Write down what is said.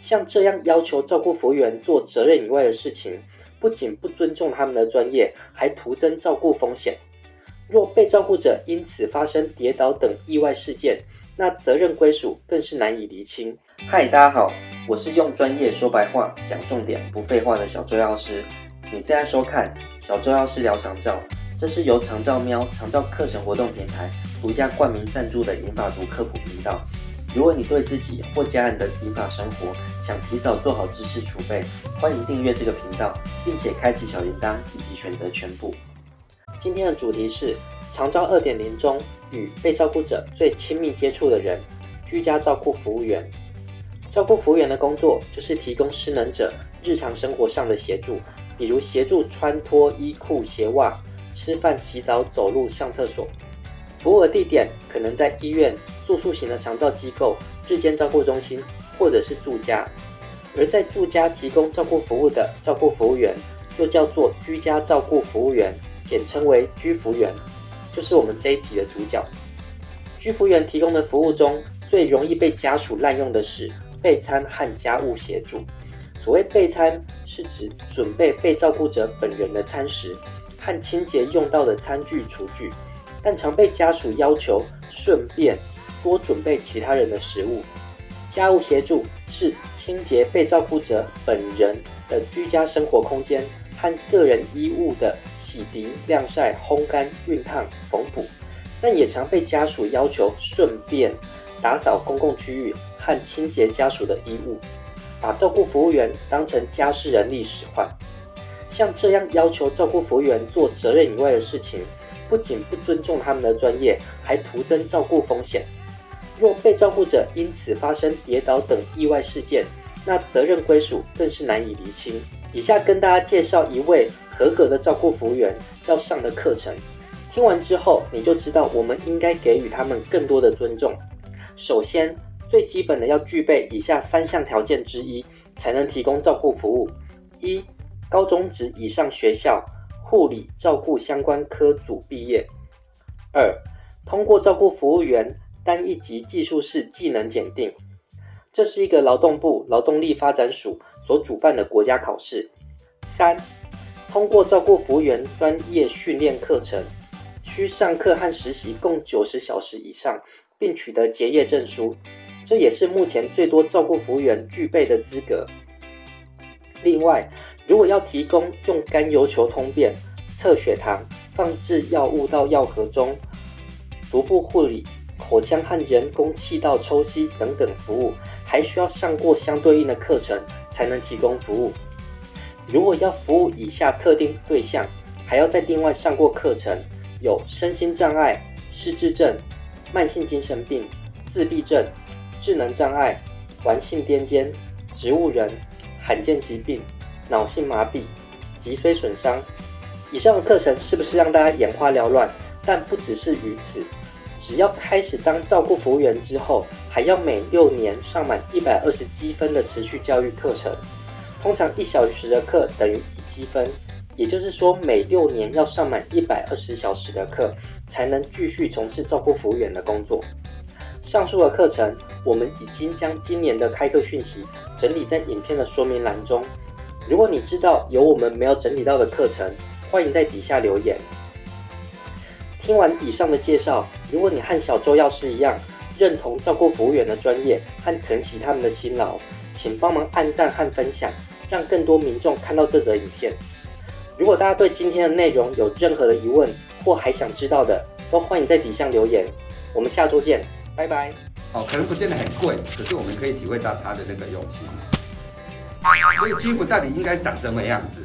像这样要求照顾服务员做责任以外的事情，不仅不尊重他们的专业，还徒增照顾风险。若被照顾者因此发生跌倒等意外事件，那责任归属更是难以厘清。嗨，大家好，我是用专业说白话、讲重点不废话的小周药师。你正在收看小周药师聊长照，这是由长照喵长照课程活动平台独家冠名赞助的银发族科普频道。如果你对自己或家人的银发生活想提早做好知识储备，欢迎订阅这个频道，并且开启小铃铛以及选择全部。今天的主题是长照二点零中与被照顾者最亲密接触的人——居家照顾服务员。照顾服务员的工作就是提供失能者日常生活上的协助，比如协助穿脱衣裤鞋袜、吃饭、洗澡、走路、上厕所。服务的地点可能在医院、住宿型的长照机构、日间照顾中心，或者是住家。而在住家提供照顾服务的照顾服务员，又叫做居家照顾服务员。简称为居服员，就是我们这一集的主角。居服员提供的服务中，最容易被家属滥用的是备餐和家务协助。所谓备餐，是指准备被照顾者本人的餐食和清洁用到的餐具厨具，但常被家属要求顺便多准备其他人的食物。家务协助是清洁被照顾者本人的居家生活空间和个人衣物的。洗涤、晾晒、烘干、熨烫、缝补，但也常被家属要求顺便打扫公共区域和清洁家属的衣物，把照顾服务员当成家事人力使唤。像这样要求照顾服务员做责任以外的事情，不仅不尊重他们的专业，还徒增照顾风险。若被照顾者因此发生跌倒等意外事件，那责任归属更是难以厘清。以下跟大家介绍一位。合格的照顾服务员要上的课程，听完之后你就知道我们应该给予他们更多的尊重。首先，最基本的要具备以下三项条件之一，才能提供照顾服务：一、高中职以上学校护理照顾相关科组毕业；二、通过照顾服务员单一级技术式技能检定，这是一个劳动部劳动力发展署所主办的国家考试；三、通过照顾服务员专业训练课程，需上课和实习共九十小时以上，并取得结业证书，这也是目前最多照顾服务员具备的资格。另外，如果要提供用甘油球通便、测血糖、放置药物到药盒中、足部护理、口腔和人工气道抽吸等等服务，还需要上过相对应的课程才能提供服务。如果要服务以下特定对象，还要再另外上过课程，有身心障碍、失智症、慢性精神病、自闭症、智能障碍、顽性癫痫、植物人、罕见疾病、脑性麻痹、脊髓损伤。以上的课程是不是让大家眼花缭乱？但不只是于此，只要开始当照顾服务员之后，还要每六年上满一百二十积分的持续教育课程。通常一小时的课等于一积分，也就是说每六年要上满一百二十小时的课，才能继续从事照顾服务员的工作。上述的课程，我们已经将今年的开课讯息整理在影片的说明栏中。如果你知道有我们没有整理到的课程，欢迎在底下留言。听完以上的介绍，如果你和小周药师一样认同照顾服务员的专业和疼惜他们的辛劳，请帮忙按赞和分享。让更多民众看到这则影片。如果大家对今天的内容有任何的疑问，或还想知道的，都欢迎在底下留言。我们下周见，拜拜。哦，可能不见得很贵，可是我们可以体会到他的那个用心。这个衣服到底应该长什么样子？